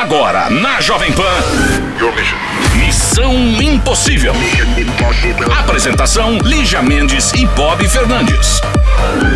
Agora, na Jovem Pan. Missão Impossível. Apresentação: Lígia Mendes e Bob Fernandes.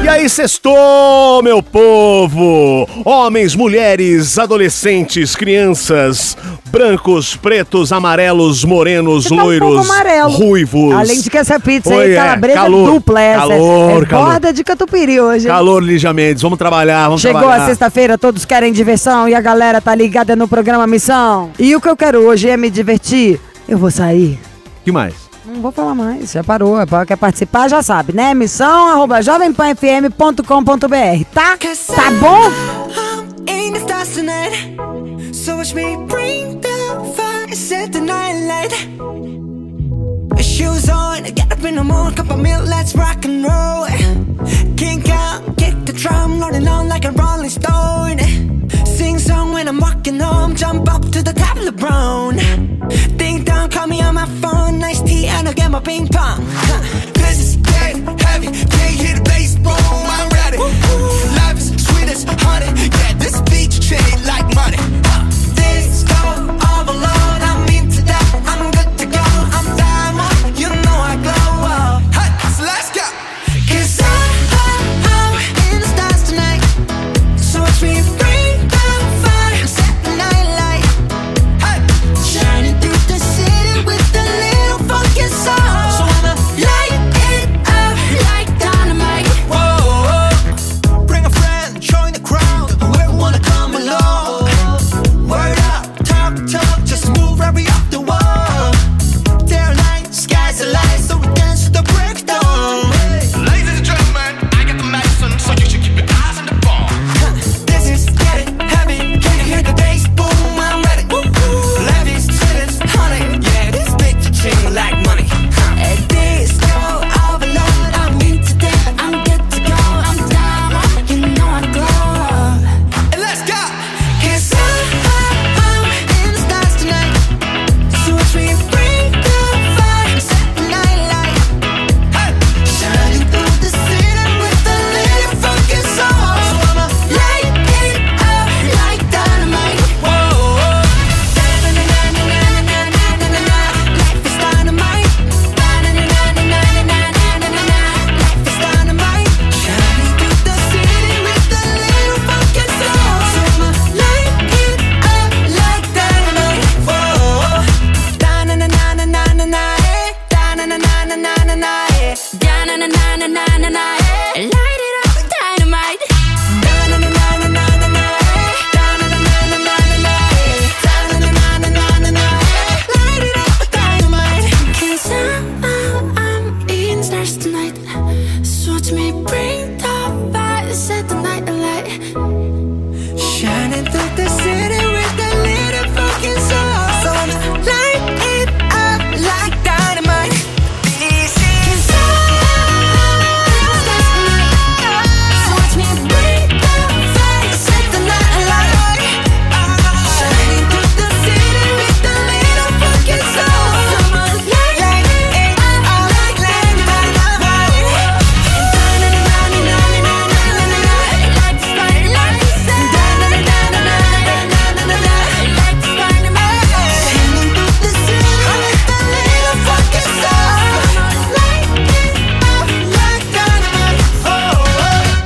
E aí, sextou, meu povo! Homens, mulheres, adolescentes, crianças, brancos, pretos, amarelos, morenos, tá um loiros, amarelo. ruivos. Além de que essa pizza Oi, aí, é, calabresa calor, dupla essa. calor, é calor. borda de catupiry hoje. hein? Calor, Lígia Mendes, vamos trabalhar, vamos Chegou trabalhar. a sexta-feira, todos querem diversão e a galera tá ligada no programa Missão. E o que eu quero hoje é me divertir. Eu vou sair. que mais? Não vou falar mais, já parou. É pra- Quer participar, já sabe, né? Missão arroba jovempanfm.com.br, tá? Tá bom? in the stars tonight. So watch me bring the fire, set the night light. Shoes on, get up in the morning, cup of milk, let's rock and roll. Kink out, kick the drum, rolling on like a rolling stone. Sing song when I'm walking home, jump up to the top of the brown. Ding dong, call me on my phone, nice tea, and I'll get my ping pong. Huh. This is dead heavy, can't hear the bass, boom, I'm ready. Life is sweet as honey, yeah, this beat chain like money.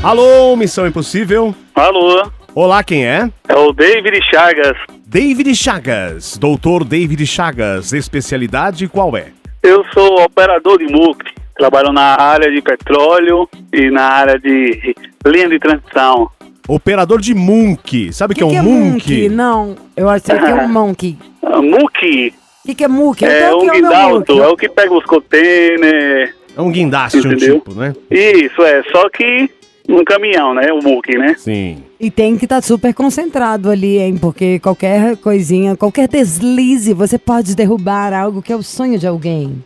Alô, Missão Impossível. Alô, Olá, quem é? é o David Chagas. David Chagas, doutor David Chagas, especialidade qual é? Eu sou operador de MUC, trabalho na área de petróleo e na área de linha de transição. Operador de Munk, sabe o que, é um Munk? Não, eu acho que é um monkey. MUC O que, que é muque? é Então, o um que é o meu guindalto, muque? é o que pega os containers. É um guindaste, um Entendeu? tipo, né? Isso, é, só que num caminhão, né? O MUC, né? Sim. E tem que estar super concentrado ali, hein? Porque qualquer coisinha, qualquer deslize, você pode derrubar algo que é o sonho de alguém.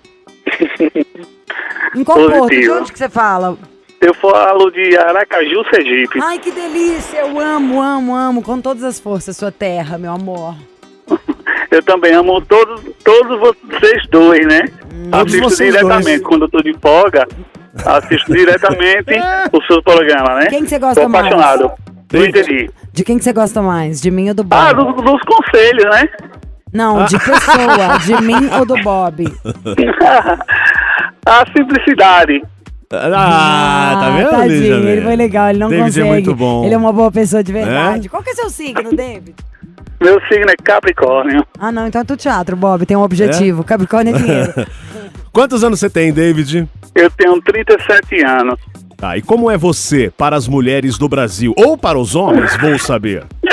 Em qual porto? De Positivo. onde que você fala? Eu falo de Aracaju, Sergipe. Ai, que delícia! Eu amo, amo, amo com todas as forças sua terra, meu amor. Eu também amo todos, todos vocês dois, né? Todos Assisto vocês diretamente dois. quando eu tô de folga. Assisto diretamente o seu programa, né? Quem que você gosta Tô mais? apaixonado. Não entendi. De quem que você gosta mais? De mim ou do Bob? Ah, do- dos conselhos, né? Não, de pessoa. de mim ou do Bob? A simplicidade. Ah, tá vendo, tadinho, Lígia, ele foi legal, ele não David consegue. é muito bom. Ele é uma boa pessoa de verdade. Qual que é seu signo, David? Meu signo é Capricórnio. Ah, não, então é tudo teatro, Bob. Tem um objetivo. Capricórnio é dinheiro. Quantos anos você tem, David? Eu tenho 37 anos. Tá, e como é você para as mulheres do Brasil? Ou para os homens, vou saber.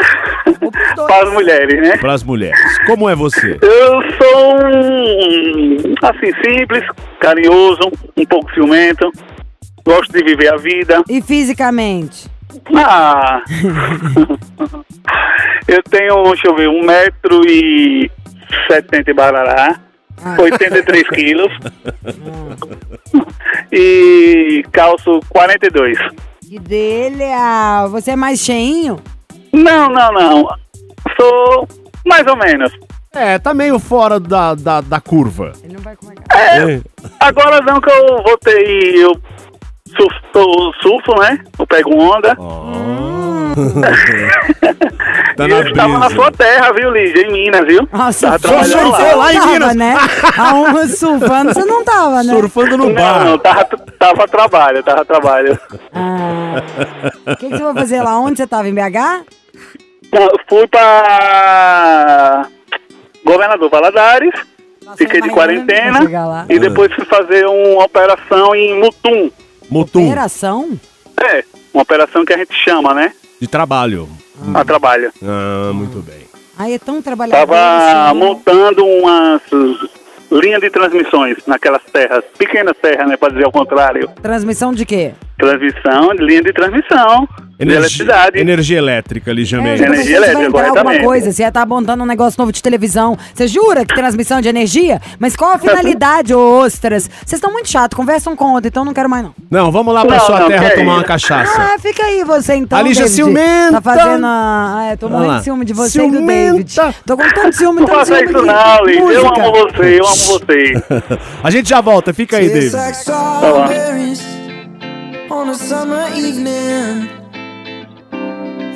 Para as mulheres, né? Para as mulheres. Como é você? Eu sou um, assim, simples, carinhoso, um pouco ciumento. Gosto de viver a vida. E fisicamente? Ah! eu tenho, deixa eu ver, um metro e setenta e barará. 83 quilos. E calço 42. Que delha! Você é mais cheinho? Não, não, não. Sou mais ou menos. É, tá meio fora da, da, da curva. Ele não vai comer É. Agora não que eu voltei, eu surfo, eu surfo né? Eu pego onda. Tá e na eu estava na sua terra, viu, Lígia? Em Minas, viu? Nossa, Tava surfando lá. lá em tava, Minas. né? Aonde surfando você não tava, né? Surfando no Não, bar. não, tava, tava a trabalho, tava a trabalho. Ah. O que, que você vai fazer lá? Onde você tava? Em BH? Eu Fui pra Governador Valadares, Nossa, fiquei de imagina quarentena e depois fui fazer uma operação em Mutum. Mutum. Operação? É, uma operação que a gente chama, né? De trabalho. A trabalho. Ah, muito bem. Aí é tão trabalhador. Tava assim, né? montando umas linhas de transmissões naquelas serras, pequenas serras, né, para dizer ao contrário. Transmissão de quê? Transmissão, linha de transmissão, de Energia, eletricidade. energia elétrica, Lígia É, Energia elétrica, entrar alguma corretamente. coisa, você ia estar montando um negócio novo de televisão. Você jura que transmissão de energia? Mas qual a finalidade, ô ostras? Vocês estão muito chato, conversam com outra, então não quero mais não. Não, vamos lá pra Não, sua não, terra tomar uma cachaça. Ah, fica aí você então, A Lígia David. ciumenta. Tá fazendo a... Ah, é, tô morrendo lá. de ciúme de você e do Ciumenta. David. Tô com tanto ciúme, Não tanto faça ciúme isso não, Liz. Eu amo você, eu amo você. A gente já volta, fica aí, David. like strawberries on a summer evening,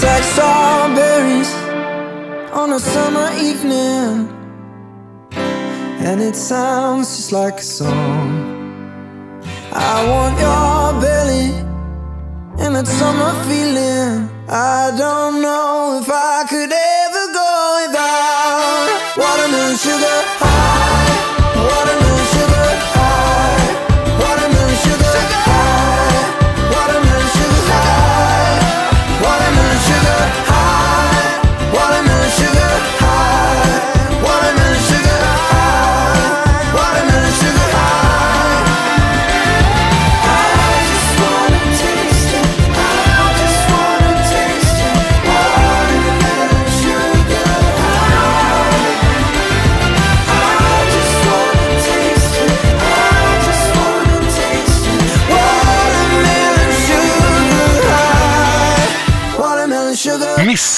Tastes like strawberries on a summer evening, and it sounds just like a song. I want your belly and that summer feeling. I don't know if I could ever go without watermelon sugar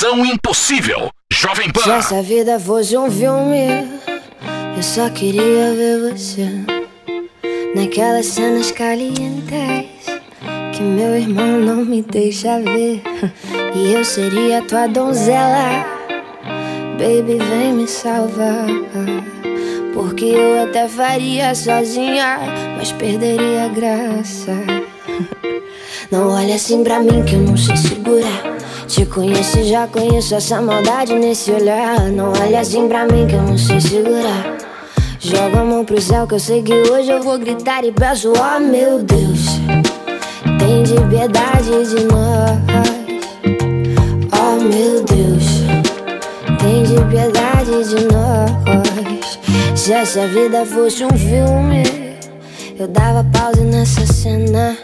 Missão Impossível. Jovem Se Pan. essa vida fosse um filme, eu só queria ver você naquelas cenas calientes que meu irmão não me deixa ver. E eu seria tua donzela, baby, vem me salvar. Porque eu até faria sozinha, mas perderia a graça. Não olha assim pra mim que eu não sei segurar. Te conheço e já conheço essa maldade nesse olhar. Não olha assim pra mim que eu não sei segurar. Joga a mão pro céu que eu sei que hoje eu vou gritar e peço, oh meu Deus. Tem de piedade de nós. Oh meu Deus. Tem de piedade de nós. Se essa vida fosse um filme, eu dava pausa nessa cena.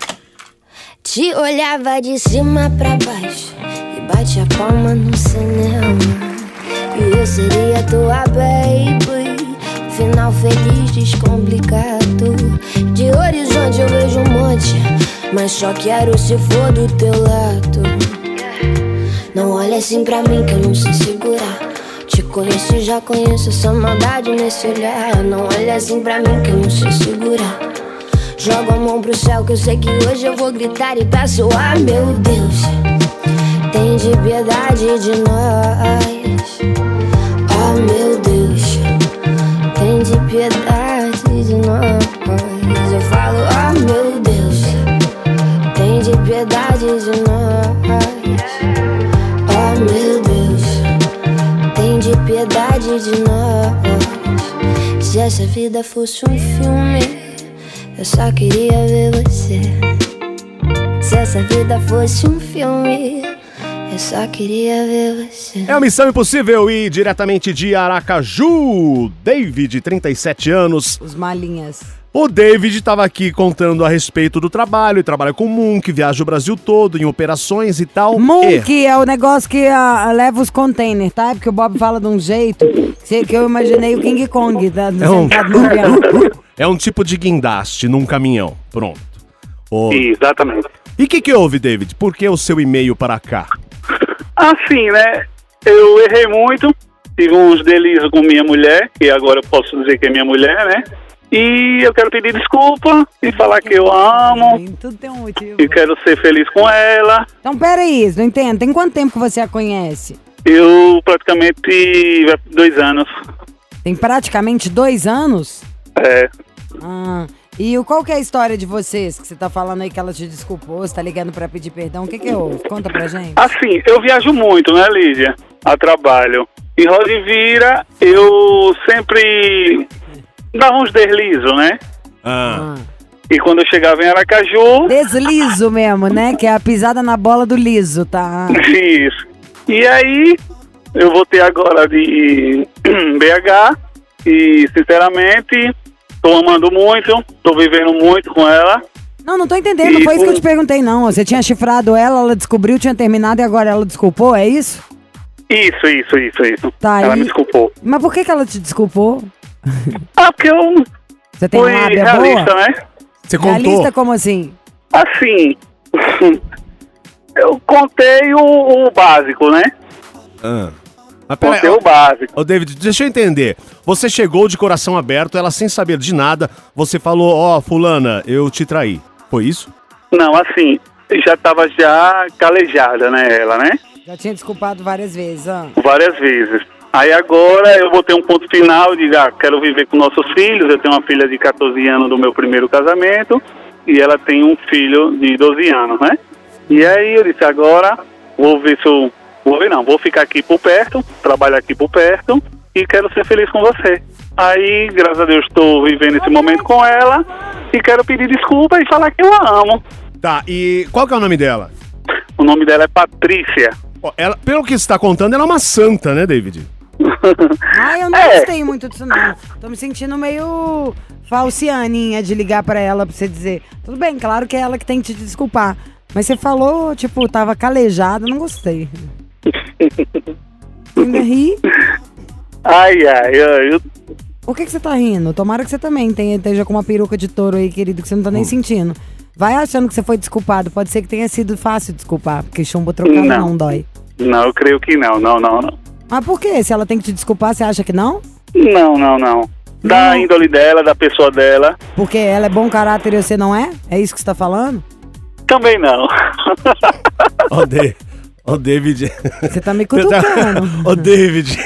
Te olhava de cima pra baixo bate a palma no cinema. E eu seria tua baby. Final feliz, descomplicado. De horizonte eu vejo um monte, mas só quero se for do teu lado. Não olha assim pra mim que eu não sei segurar. Te conheço já conheço essa maldade nesse olhar. Não olha assim pra mim que eu não sei segurar. Jogo a mão pro céu que eu sei que hoje eu vou gritar e peço, ah meu Deus. Tem de piedade de nós. Oh meu Deus. Tem de piedade de nós. Eu falo, oh meu Deus. Tem de piedade de nós. Oh meu Deus. Tem de piedade de nós. Se essa vida fosse um filme, eu só queria ver você. Se essa vida fosse um filme, eu só queria ver você. É a Missão Impossível e diretamente de Aracaju, David, 37 anos. Os malinhas. O David estava aqui contando a respeito do trabalho, e trabalha com Munk, viaja o Brasil todo em operações e tal. Monkey é o negócio que ah, leva os containers, tá? Porque o Bob fala de um jeito que que eu imaginei o King Kong tá, É um- sentado no avião. É um tipo de guindaste num caminhão. Pronto. Ô, Exatamente. E o que, que houve, David? Por que o seu e-mail para cá? Assim, né? Eu errei muito, tive uns delírios com minha mulher, que agora eu posso dizer que é minha mulher, né? E eu quero pedir desculpa e falar que eu amo Tudo tem um motivo. e quero ser feliz com ela. Então, peraí, não entendo. Tem quanto tempo que você a conhece? Eu praticamente dois anos. Tem praticamente dois anos? É, Ah, e o- qual que é a história de vocês? Que você tá falando aí que ela te desculpou, você tá ligando pra pedir perdão. O que que houve? Conta pra gente. Assim, eu viajo muito, né, Lídia? A trabalho. E roda e vira, eu sempre dava uns deslizos, né? Ah, Ah. E quando eu chegava em Aracaju, Deslizo mesmo, né? Que é a pisada na bola do liso, tá? Isso. E aí, eu voltei agora de BH e, sinceramente, tô amando muito, tô vivendo muito com ela. Não, não tô entendendo. Não E foi isso que eu te perguntei, não. Você tinha chifrado ela, ela descobriu, tinha terminado e agora ela desculpou, é isso? Isso, isso, isso, isso. Tá, ela e- me desculpou. Mas por que, que ela te desculpou? Ah, porque eu Você tem fui lábia realista, boa? né? você contou? Realista como assim? Assim, eu contei o, o básico, né? Ah. Mas pera aí, Contei o básico. Ô, David, deixa eu entender. Você chegou de coração aberto, ela sem saber de nada, você falou, ó, fulana, eu te traí. Foi isso? Não, assim, já tava já calejada, né, ela, né? Já tinha desculpado várias vezes, ah. várias vezes. Aí agora eu vou ter um ponto final de ah, quero viver com nossos filhos. Eu tenho uma filha de 14 anos do meu primeiro casamento e ela tem um filho de 12 anos, né? E aí eu disse, agora vou ver se eu. Vou ver não, vou ficar aqui por perto, trabalhar aqui por perto e quero ser feliz com você. Aí, graças a Deus, estou vivendo esse momento com ela e quero pedir desculpa e falar que eu a amo. Tá, e qual que é o nome dela? O nome dela é Patrícia. Ó, ela, pelo que você está contando, ela é uma santa, né, David? Ah, eu não É. gostei muito disso, não. Tô me sentindo meio falcianinha de ligar pra ela pra você dizer. Tudo bem, claro que é ela que tem que te desculpar. Mas você falou, tipo, tava calejada, não gostei. Ainda ri? Ai, ai, ai, eu, Por que, que você tá rindo? Tomara que você também tenha, esteja com uma peruca de touro aí, querido, que você não tá nem sentindo. Vai achando que você foi desculpado. Pode ser que tenha sido fácil desculpar, porque chumbo trocado não, Não. dói. Não, eu creio que não, não, não, não. Mas por quê? Se ela tem que te desculpar, você acha que não? Não, não, não. Da Não. índole dela, da pessoa dela, Porque ela é bom caráter e você não é? É isso que você tá falando? também não. Ô, Da- ô, David. Você tá me cutucando. Ô, David.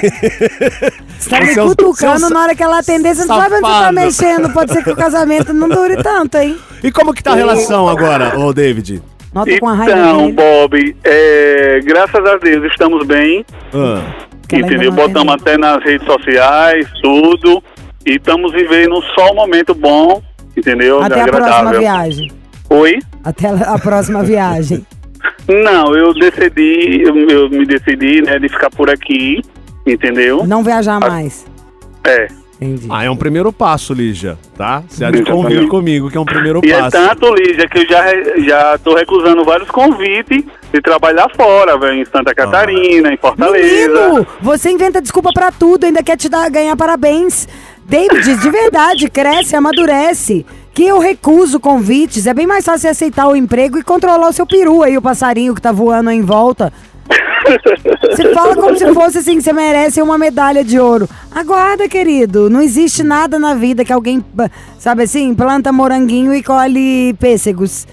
Você tá me é cutucando é na hora que ela atender, você não sabe onde você tá mexendo. Pode ser que o casamento não dure tanto, hein? E como que tá a relação agora, ô, David? Nota com a raiva Então. Bob, é, graças a Deus estamos bem, Ah, entendeu? Botamos até nas redes sociais, tudo, e estamos vivendo só um momento bom, entendeu? Até a próxima Agradável. viagem. Oi? Até a próxima viagem. Não, eu decidi, eu, eu me decidi, né, de ficar por aqui, entendeu? Não viajar mais. É. Entendi. Ah, é um primeiro passo, Lígia, tá? Você há de convir comigo que é um primeiro E é passo. tanto, Lígia, que eu já, já tô recusando vários convites de trabalhar fora, velho, em Santa Catarina, em Fortaleza. Menino, você inventa desculpa pra tudo, ainda quer te dar, ganhar parabéns. David, de verdade, cresce, amadurece. Que eu recuso convites. É bem mais fácil aceitar o emprego e controlar o seu peru aí, o passarinho que tá voando aí em volta. Você fala como se fosse assim, que você merece uma medalha de ouro. Aguarda, querido. Não existe nada na vida que alguém, sabe assim, planta moranguinho e colhe pêssegos.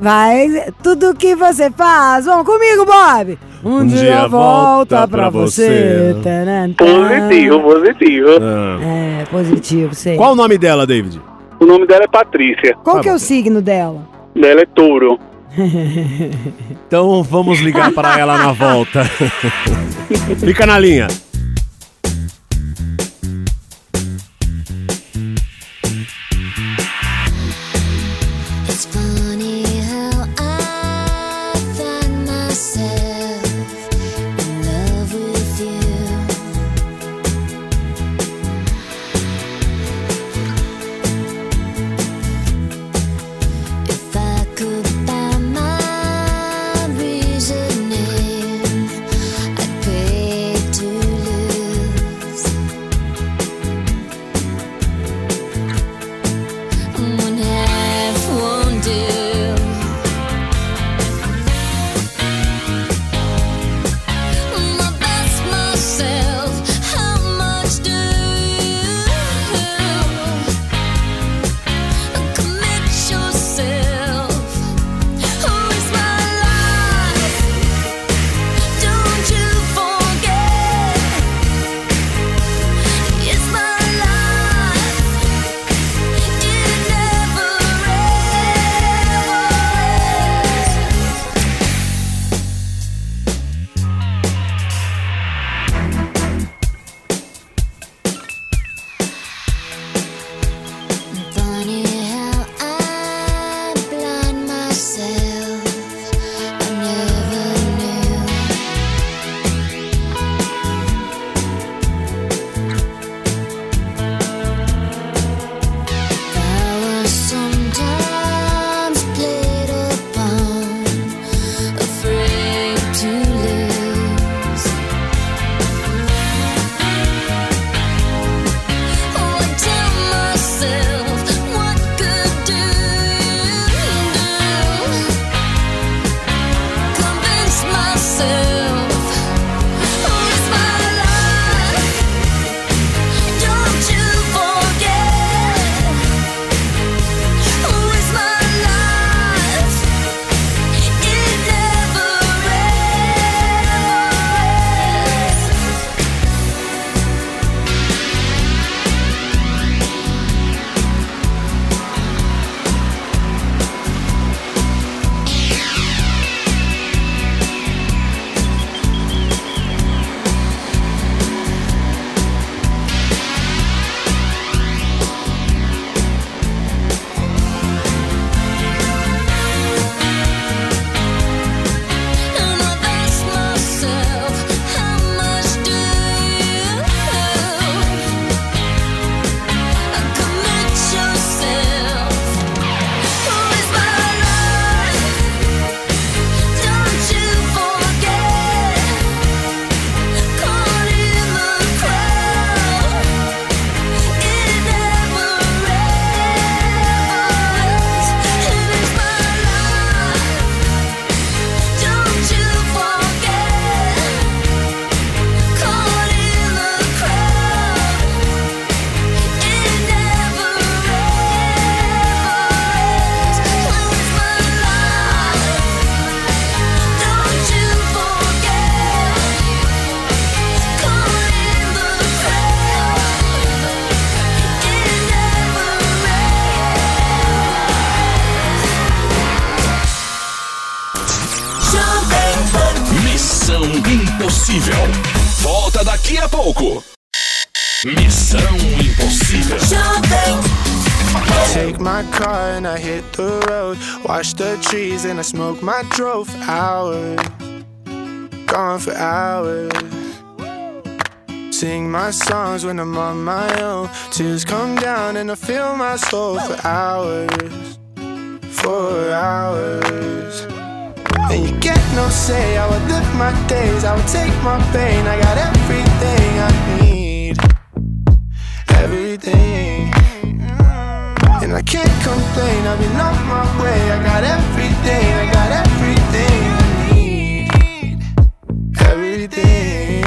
Vai, tudo que você faz. Vamos comigo, Bob. Um, dia, volta pra você. Taran, taran. Positivo, positivo. Ah. É, positivo, sei. Qual o nome dela, David? O nome dela é Patrícia. Qual Tá que é bom. o signo dela? Dela é touro. Então vamos ligar para ela na volta. Fica na linha. Watch the trees and I smoke my drove hours. Gone for hours. Sing my songs when I'm on my own. Tears come down and I feel my soul for hours. For hours. And you get no say. I would live my days. I would take my pain. I got everything I need. Everything. And I can't complain, I've been on my way. I got everything, I got everything I need. Everything.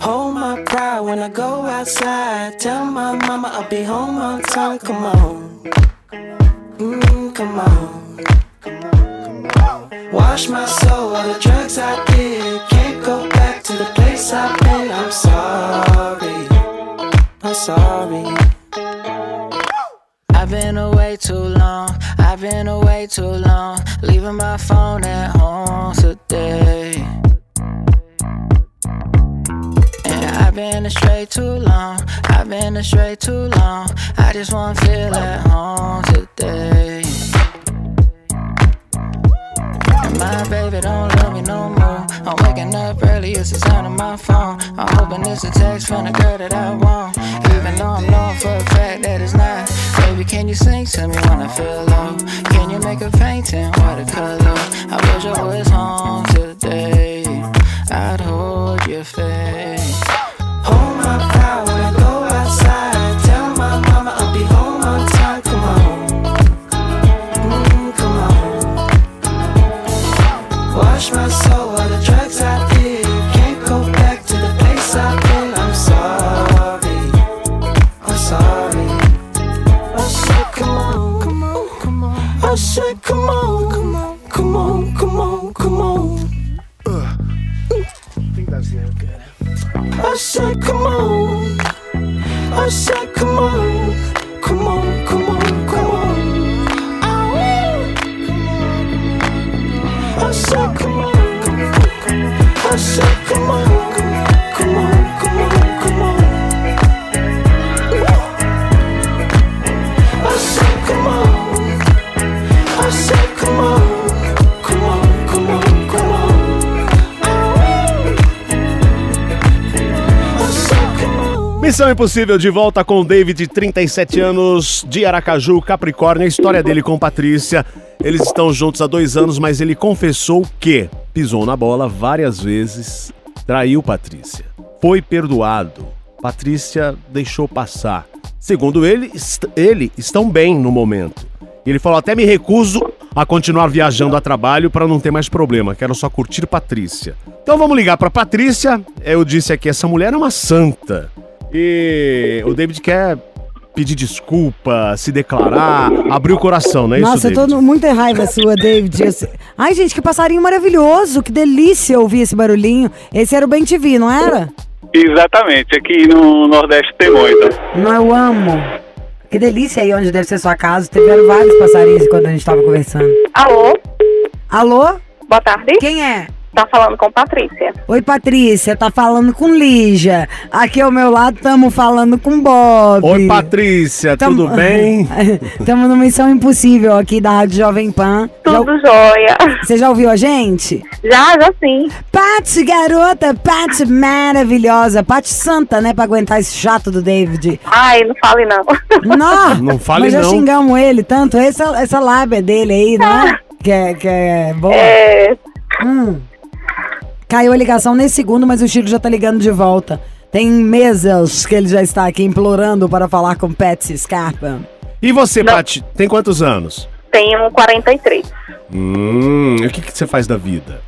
Hold my pride when I go outside. Tell my mama I'll be home on time. Come on. Mm, come on. Wash my soul, all the drugs I did. Can't go back to the place I've been. I'm sorry. I'm sorry. Too long. I've been away too long. Leaving my phone at home today. And I've been astray too long. I've been astray too long. I just wanna feel at home today. And my baby don't love me no more. I'm waking up early, it's the sound of my phone. I'm hoping it's a text from the girl that I want. Even though I'm knowing for a fact that it's not. Baby, can you sing to me when I feel low? Can you make a painting watercolor? I wish I was home today. I'd hold your face. Missão Impossível de volta com o David, 37 anos, de Aracaju, Capricórnio. A história dele com Patrícia. Eles estão juntos há dois anos, mas ele confessou que pisou na bola várias vezes, traiu Patrícia. Foi perdoado. Patrícia deixou passar. Segundo ele, est- ele estão bem no momento. Ele falou: até me recuso a continuar viajando a trabalho para não ter mais problema. Quero só curtir Patrícia. Então vamos ligar para Patrícia. Eu disse aqui: essa mulher é uma santa. E o David quer pedir desculpa, se declarar, abrir o coração, não é Nossa, isso, eu David? tô muita raiva sua, David. Eu Ai, gente, que passarinho maravilhoso. Que delícia ouvir esse barulhinho. Esse era o Ben TV, não era? Exatamente, aqui no Nordeste tem muito. Não, eu amo. Que delícia aí onde deve ser sua casa. Tiveram vários passarinhos quando a gente tava conversando. Alô, Alô? boa tarde. Quem é? Tá falando com Patrícia. Oi, Patrícia, tá falando com Lígia. Aqui ao meu lado tamo falando com Bob. Oi, Patrícia, Tamo- tudo bem? Tamo numa missão impossível aqui da Rádio Jovem Pan. Já- Tudo jóia. Você já ouviu a gente? Já, já sim. Paty, garota, Paty maravilhosa. Paty santa, né, pra aguentar esse chato do David. Ai, não fale não. Não, Não fale mas já não. xingamos ele tanto. Essa, essa lábia dele aí, né? Que é, que é boa. É, Hum. Caiu a ligação nesse segundo, mas o Chico já tá ligando de volta. Tem meses que ele já está aqui implorando para falar com Patsy Scarpa. E você, Paty, tem quantos anos? tenho 43. Hum, e o que, que você faz da vida?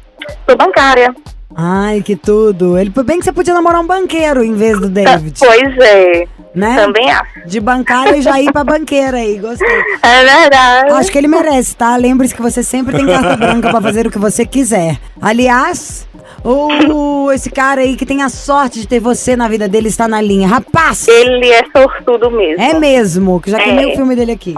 Sou bancária. Ai, que tudo. Ele bem que você podia namorar um banqueiro em vez do David. Pois é. Né? Também acho. De bancária e já ir pra banqueira aí, gostei. É verdade. Acho que ele merece, tá? Lembre-se que você sempre tem carta branca pra fazer o que você quiser. Aliás, o esse cara aí que tem a sorte de ter você na vida dele está na linha. Rapaz! Ele é sortudo mesmo. É mesmo, que já tem É. meio filme dele aqui.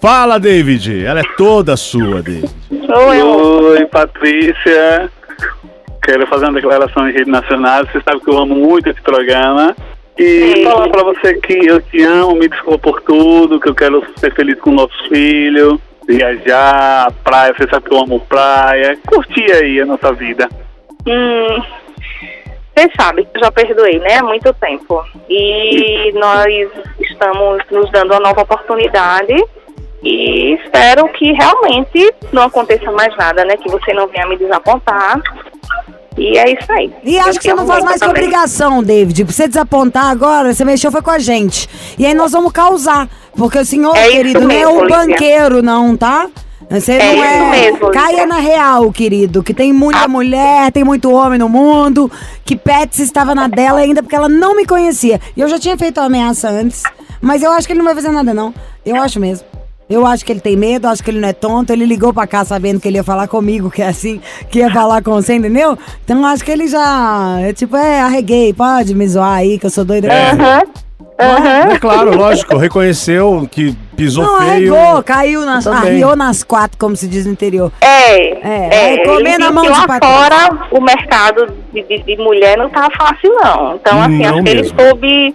Fala, David. Ela é toda sua, David. Eu. Oi, Patrícia. Quero fazer uma declaração em rede nacional. Você sabe que eu amo muito esse programa. E Sim. falar pra você que eu te amo, me desculpa por tudo, que eu quero ser feliz com nossos filhos, viajar, praia, você sabe que eu amo praia. Curtir aí a nossa vida. Hum, você sabe que eu já perdoei, né? Há muito tempo. E nós estamos nos dando uma nova oportunidade. E espero que realmente não aconteça mais nada, né? Que você não venha me desapontar. E é isso aí. E Eu acho que você não faz mais que obrigação, David. Pra você desapontar agora, você mexeu foi com a gente. E aí nós vamos causar. Porque o senhor, É querido, não é mesmo, o Lívia. banqueiro, não, tá? Você É não é. mesmo, Caia na real, querido. Que tem muita mulher, tem muito homem no mundo. Que Pets estava na dela ainda porque ela não me conhecia. E eu já tinha feito a ameaça antes. Mas eu acho que ele não vai fazer nada, não. Eu acho mesmo. Eu acho que ele tem medo, acho que ele não é tonto. Ele ligou pra cá sabendo que ele ia falar comigo, que é assim, que ia falar com você, entendeu? Então acho que ele já. É tipo, é, arreguei, pode me zoar aí, que eu sou doida. Aham. Aham. É claro, lógico, reconheceu que pisou Não, feio. arregou, caiu nas. Arriou nas quatro, como se diz no interior. É, É, comer e na mão de patrão. fora o mercado de, de- de mulher não tá fácil não. Então assim, Não acho que ele mesmo. soube,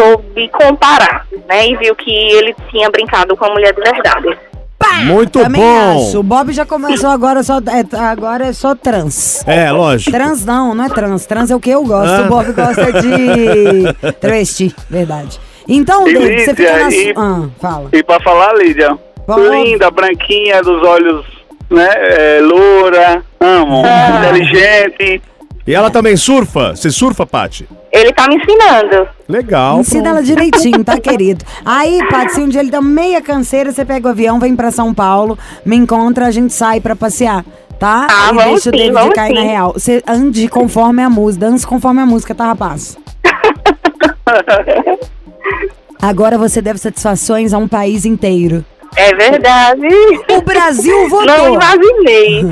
soube comparar, né? E viu que ele tinha brincado com a mulher de verdade. Muito Também bom. acho. O Bob já começou agora só. É, agora é só trans. É, lógico. Trans não, não é trans. Trans é o que eu gosto. Ah. O Bob gosta de travesti, verdade. Então, E David, você fica na. e- Ah, fala. E pra falar, Lídia, Vamos. linda, branquinha, dos olhos, né, é, loura, amo, inteligente. E ela também surfa? Você surfa, Paty? Ele tá me ensinando. Legal. Ensina ela direitinho, tá, querido? Aí, Paty, se um dia ele dá meia canseira, você pega o avião, vem pra São Paulo, me encontra, a gente sai pra passear. Tá? Ah, e vamos deixa o David cair na sim. real. Você ande conforme a música, dance conforme a música, tá, rapaz? Agora você deve satisfações a um país inteiro. É verdade. O Brasil votou. Não imaginei.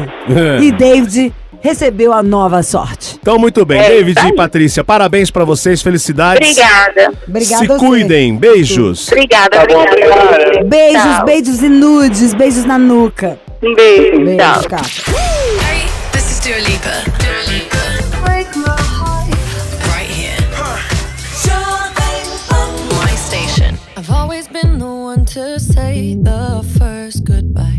E David recebeu a nova sorte. Então, muito bem. É, David tá e Patrícia, parabéns pra vocês, felicidades. Obrigada. Obrigada Se cuidem, beijos. Obrigada, Tá bom, obrigada. obrigada. Beijos, Tchau. beijos e nudes, beijos na nuca. Um beijo. Beijo, Tchau. cara. Hey, this is Dua Lipa. Dua Lipa. Right here. My station. I've always been the one to say the first goodbye.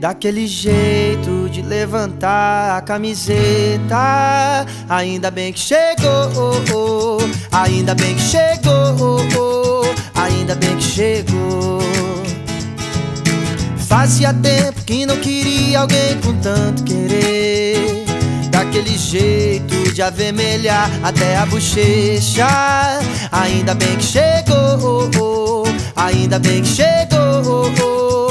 Daquele jeito de levantar a camiseta. Ainda bem que chegou, ainda bem que chegou, ainda bem que chegou. Fazia tempo que não queria alguém com tanto querer. Daquele jeito de avermelhar até a bochecha. Ainda bem que chegou, ainda bem que chegou,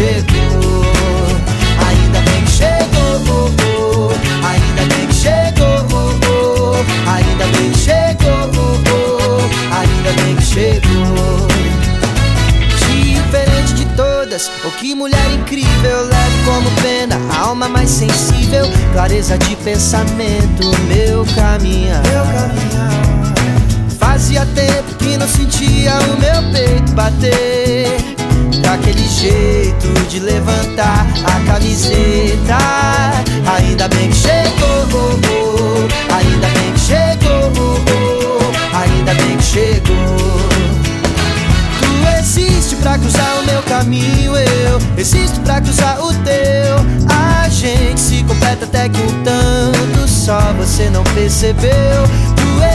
chegou, ainda bem que chegou, ainda bem que chegou, ainda bem que chegou, ainda bem que chegou. Diferente de todas, oh que mulher incrível, leve como pena, a alma mais sensível, clareza de pensamento, meu caminhar. Meu caminhar. Fazia tempo que não sentia o meu peito bater. Daquele jeito de levantar a camiseta. Ainda bem que chegou, ainda bem que chegou, ainda bem que chegou. Tu existe pra cruzar o meu caminho, eu existo pra cruzar o teu. A gente se completa até que um tanto só você não percebeu.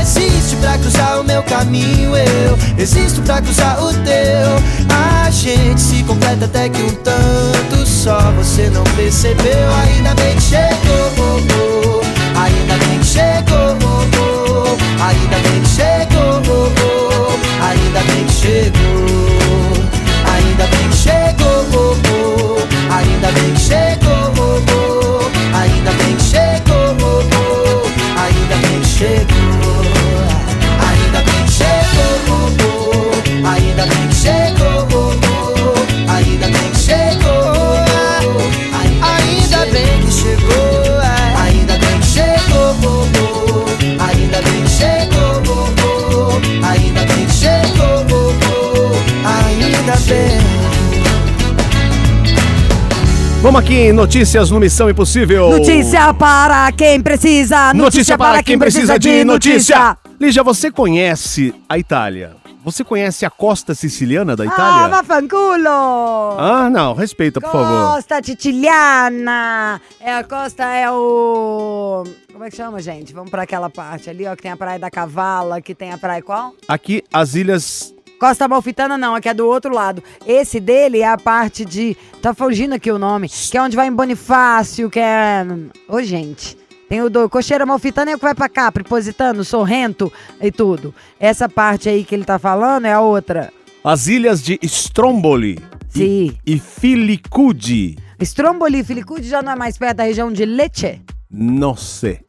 Existe pra cruzar o meu caminho, eu existo pra cruzar o teu. A gente se completa até que um tanto só você não percebeu. Ainda bem que chegou, Vamos aqui em Notícias no Missão Impossível. Notícia para quem precisa. Notícia para quem precisa de notícia. Lígia, você conhece a Itália? Você conhece a costa siciliana da Ah, Itália? vaffanculo! Ah, não, respeita, por favor. Costa siciliana! É, a costa é o. Como é que chama, gente? Vamos pra aquela parte ali, ó, que tem a Praia da Cavala, que tem a praia qual? Aqui, as ilhas. Costa Malfitana não, aqui é do outro lado. Esse dele é a parte de. Tá fugindo aqui o nome. Que é onde vai em Bonifácio, que é. Ô, gente. Tem o do Cocheira Malfitana é o que vai pra Capri, Positano, Sorrento e tudo. Essa parte aí que ele tá falando é a outra. As ilhas de Stromboli Sim. e Filicudi. Stromboli e Filicudi já não é mais perto da região de Lecce? Não sei.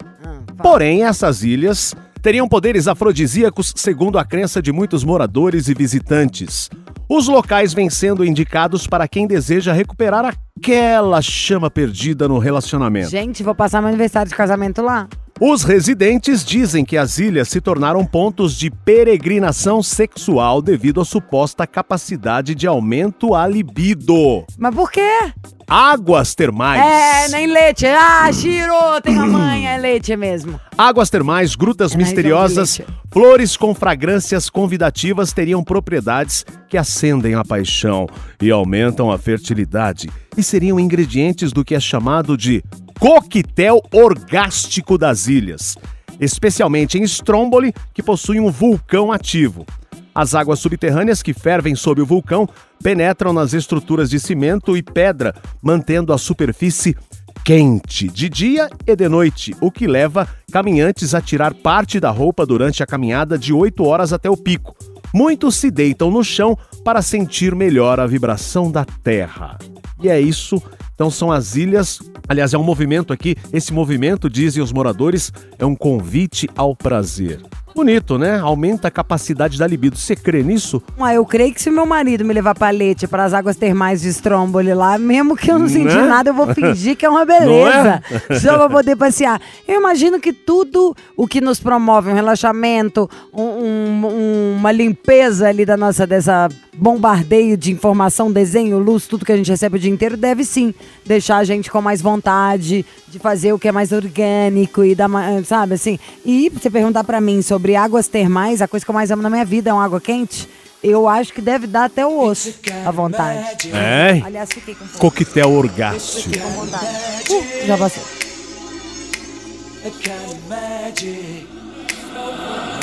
Porém, essas ilhas teriam poderes afrodisíacos segundo a crença de muitos moradores e visitantes. Os locais vêm sendo indicados para quem deseja recuperar aquela chama perdida no relacionamento. Gente, vou passar meu aniversário de casamento lá. Os residentes dizem que as ilhas se tornaram pontos de peregrinação sexual devido à suposta capacidade de aumento à libido. Mas por quê? Águas termais. É, nem leite. Ah, Shiro, tem a mãe, é leite mesmo. Águas termais, grutas É misteriosas, flores com fragrâncias convidativas teriam propriedades que acendem a paixão e aumentam a fertilidade e seriam ingredientes do que é chamado de coquetel orgástico das ilhas, especialmente em Stromboli, que possui um vulcão ativo. As águas subterrâneas que fervem sob o vulcão penetram nas estruturas de cimento e pedra, mantendo a superfície quente de dia e de noite, o que leva caminhantes a tirar parte da roupa durante a caminhada de 8 horas até o pico. Muitos se deitam no chão para sentir melhor a vibração da terra. E é isso Então são as ilhas, aliás, é um movimento aqui. Esse movimento, dizem os moradores, é um convite ao prazer. Bonito, né? Aumenta a capacidade da libido. Você crê nisso? Ah, eu creio que se meu marido me levar pra Lete, para as águas termais de Stromboli lá, mesmo que eu não senti Né? nada, eu vou fingir que é uma beleza. é? Só pra poder passear. Eu imagino que tudo o que nos promove um relaxamento, um- um- uma limpeza ali da nossa, dessa bombardeio de informação, desenho, luz, tudo que a gente recebe o dia inteiro, deve sim deixar a gente com mais vontade de fazer o que é mais orgânico e dar, sabe assim. E você perguntar pra mim sobre águas termais, a coisa que eu mais amo na minha vida é uma água quente. Eu acho que deve dar até o osso à vontade. É. Aliás, fiquei com fome. Coquetel orgástico. Com vontade. Uh, já passou.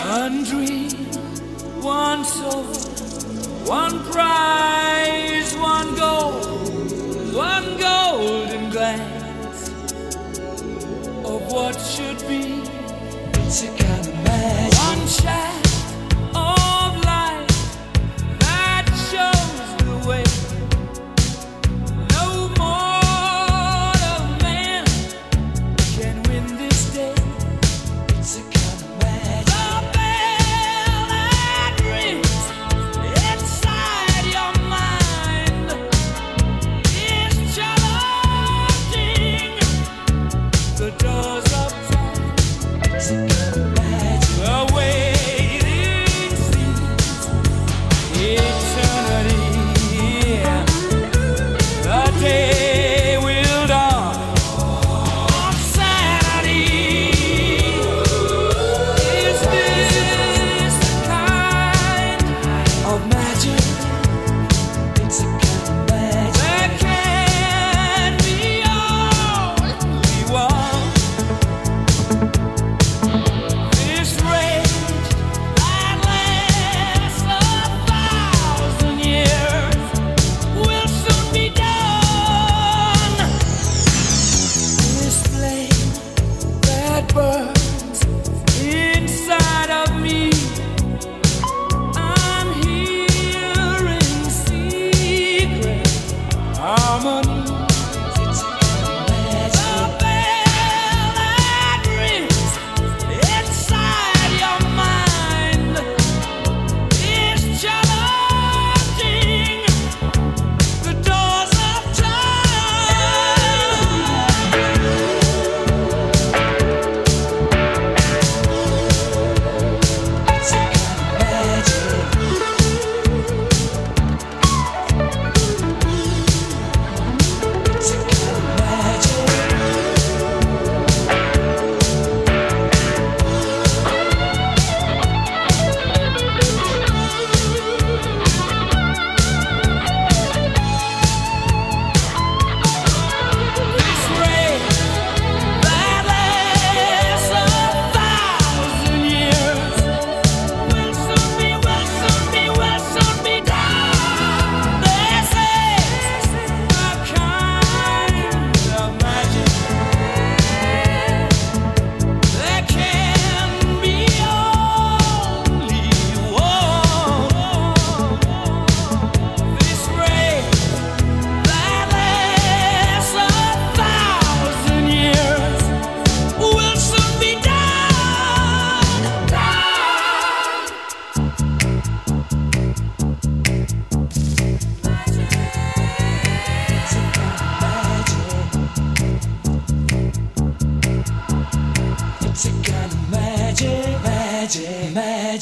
One dream, one soul, one prize, one goal, one golden glance of what should be. It's a kind of magic. One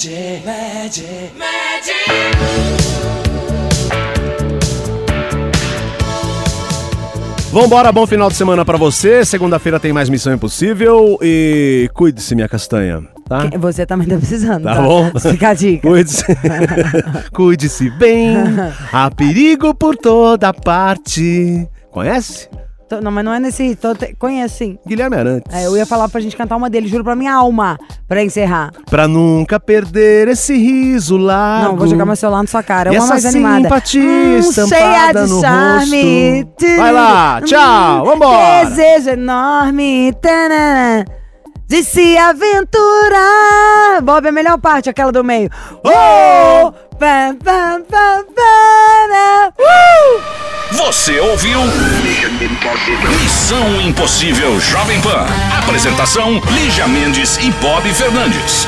magic, magic, magic. Vambora, bom final de semana pra você. Segunda-feira tem mais Missão Impossível e cuide-se, minha castanha, tá? Você também tá precisando. Tá bom? Fica a dica. Cuide-se. Cuide-se bem. Há perigo por toda parte. Conhece? Não, mas não é nesse. Tô, conheço sim. Guilherme Arantes. É, eu ia falar pra gente cantar uma dele, juro pra minha alma, pra encerrar. Pra nunca perder esse riso largo. Não, vou jogar meu celular na sua cara. É E uma essa mais animada. simpatia cheia estampada de no charme. rosto. Vai lá, tchau, vambora. Desejo enorme. tanana, De se aventurar. Bob, é a melhor parte, aquela do meio. Oh! Pam, pam, pam, pam, uh! Você ouviu? Missão Impossível Jovem Pan. Apresentação: Lígia Mendes e Bob Fernandes.